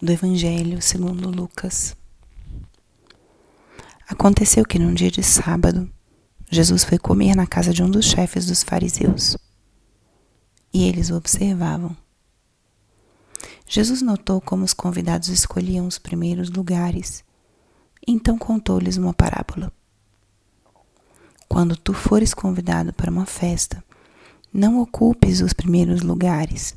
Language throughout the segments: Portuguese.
do Evangelho segundo Lucas. Aconteceu que num dia de sábado, Jesus foi comer na casa de um dos chefes dos fariseus. E eles o observavam. Jesus notou como os convidados escolhiam os primeiros lugares, então contou-lhes uma parábola. Quando tu fores convidado para uma festa, não ocupes os primeiros lugares.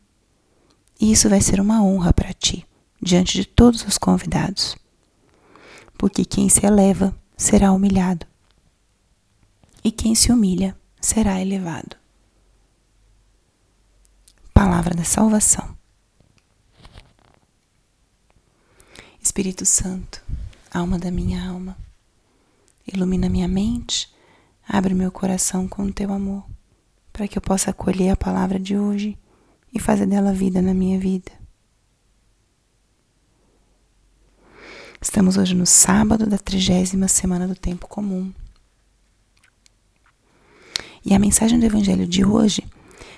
E isso vai ser uma honra para ti, diante de todos os convidados. Porque quem se eleva será humilhado, e quem se humilha será elevado. Palavra da salvação. Espírito Santo, alma da minha alma, ilumina minha mente, abre meu coração com o teu amor, para que eu possa acolher a palavra de hoje e fazer dela vida na minha vida. Estamos hoje no sábado da trigésima semana do tempo comum. E a mensagem do Evangelho de hoje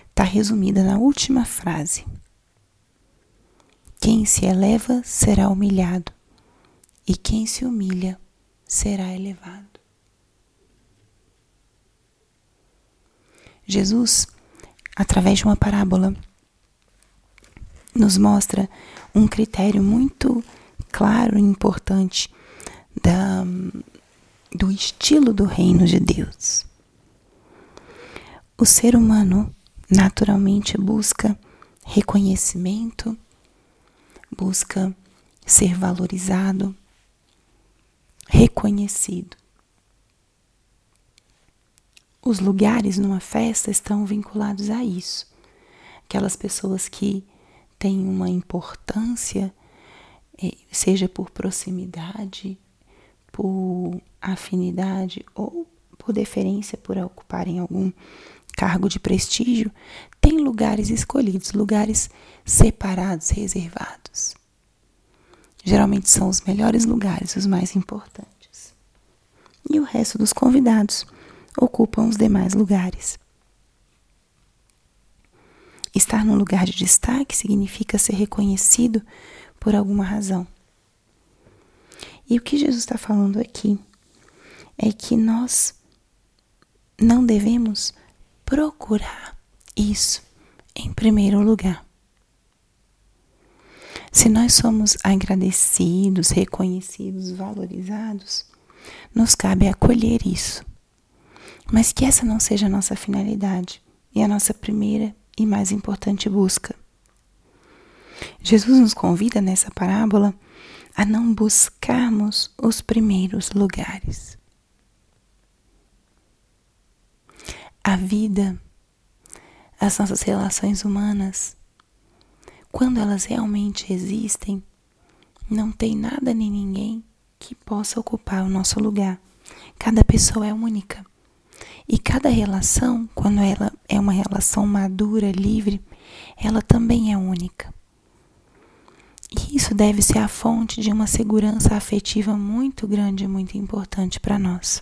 está resumida na última frase: Quem se eleva será humilhado, e quem se humilha será elevado. Jesus, através de uma parábola, nos mostra um critério muito claro e importante da, do estilo do reino de Deus. O ser humano naturalmente busca reconhecimento, busca ser valorizado, reconhecido. Os lugares numa festa estão vinculados a isso. Aquelas pessoas que tem uma importância, eh, seja por proximidade, por afinidade ou por deferência por ocuparem algum cargo de prestígio, tem lugares escolhidos, lugares separados, reservados. Geralmente são os melhores lugares, os mais importantes. E o resto dos convidados ocupam os demais lugares. Estar num lugar de destaque significa ser reconhecido por alguma razão. E o que Jesus está falando aqui é que nós não devemos procurar isso em primeiro lugar. Se nós somos agradecidos, reconhecidos, valorizados, nos cabe acolher isso. Mas que essa não seja a nossa finalidade e a nossa primeira e mais importante busca. Jesus nos convida nessa parábola a não buscarmos os primeiros lugares. A vida, as nossas relações humanas, quando elas realmente existem, não tem nada nem ninguém que possa ocupar o nosso lugar. Cada pessoa é única. E cada relação, quando ela é uma relação madura, livre, ela também é única. E isso deve ser a fonte de uma segurança afetiva muito grande e muito importante para nós.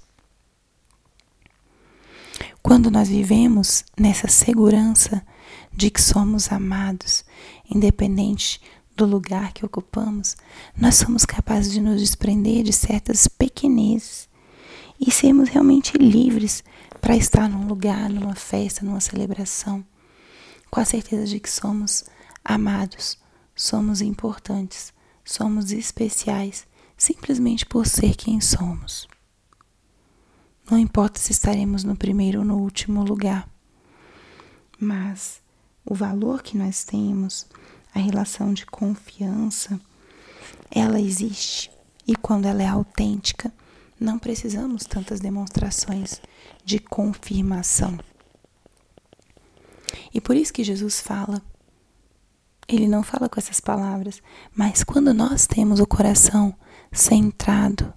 Quando nós vivemos nessa segurança de que somos amados, independente do lugar que ocupamos, nós somos capazes de nos desprender de certas pequenezes e sermos realmente livres para estar num lugar, numa festa, numa celebração, com a certeza de que somos amados, somos importantes, somos especiais, simplesmente por ser quem somos. Não importa se estaremos no primeiro ou no último lugar, mas o valor que nós temos, a relação de confiança, ela existe e quando ela é autêntica, não precisamos tantas demonstrações de confirmação. E por isso que Jesus fala ele não fala com essas palavras, mas quando nós temos o coração centrado,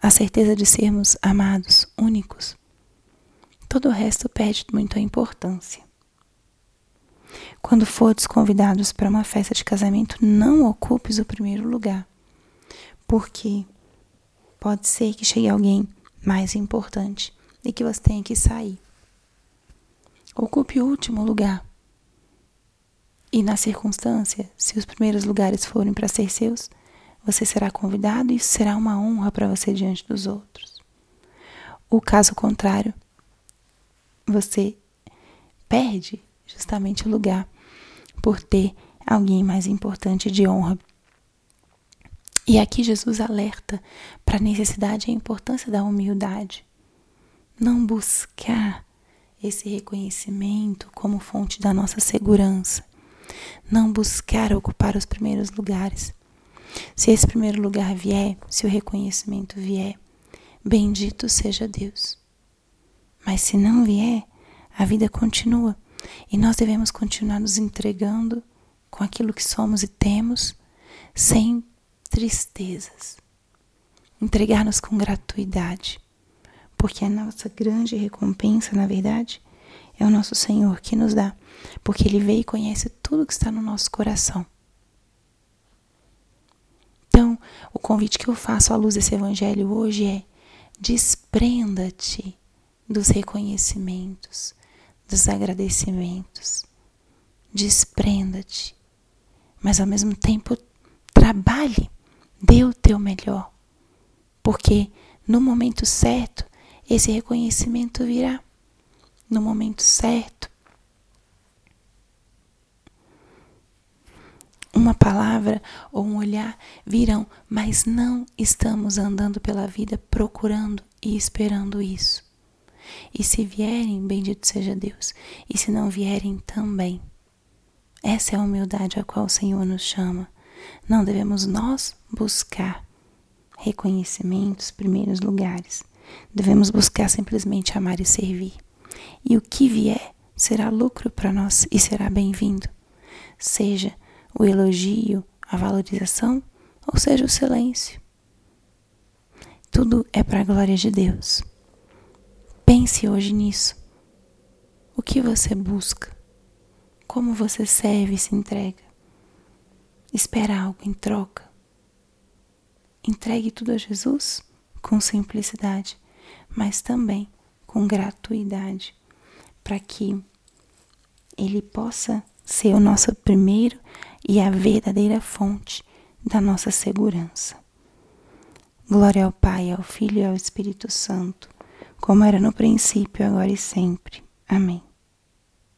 a certeza de sermos amados, únicos, todo o resto perde muito a importância. Quando fordes convidados para uma festa de casamento, não ocupes o primeiro lugar, porque pode ser que chegue alguém mais importante e que você tenha que sair. Ocupe o último lugar. E na circunstância, se os primeiros lugares forem para ser seus, você será convidado e isso será uma honra para você diante dos outros. O caso contrário, você perde justamente o lugar por ter alguém mais importante de honra. E aqui Jesus alerta para a necessidade e a importância da humildade. Não buscar esse reconhecimento como fonte da nossa segurança. Não buscar ocupar os primeiros lugares. Se esse primeiro lugar vier, se o reconhecimento vier, bendito seja Deus. Mas se não vier, a vida continua e nós devemos continuar nos entregando com aquilo que somos e temos, sem tristezas. Entregar-nos com gratuidade porque a nossa grande recompensa, na verdade, é o nosso Senhor que nos dá, porque Ele veio e conhece tudo que está no nosso coração. Então, o convite que eu faço à luz desse Evangelho hoje é: desprenda-te dos reconhecimentos, dos agradecimentos. Desprenda-te, mas ao mesmo tempo trabalhe, dê o teu melhor, porque no momento certo esse reconhecimento virá no momento certo. Uma palavra ou um olhar virão, mas não estamos andando pela vida procurando e esperando isso. E se vierem, bendito seja Deus. E se não vierem, também. Essa é a humildade a qual o Senhor nos chama. Não devemos nós buscar reconhecimentos, primeiros lugares. Devemos buscar simplesmente amar e servir. E o que vier será lucro para nós e será bem-vindo. Seja o elogio, a valorização, ou seja o silêncio. Tudo é para a glória de Deus. Pense hoje nisso. O que você busca? Como você serve e se entrega? Espera algo em troca? Entregue tudo a Jesus com simplicidade mas também com gratuidade, para que Ele possa ser o nosso primeiro e a verdadeira fonte da nossa segurança. Glória ao Pai, ao Filho e ao Espírito Santo, como era no princípio, agora e sempre. Amém.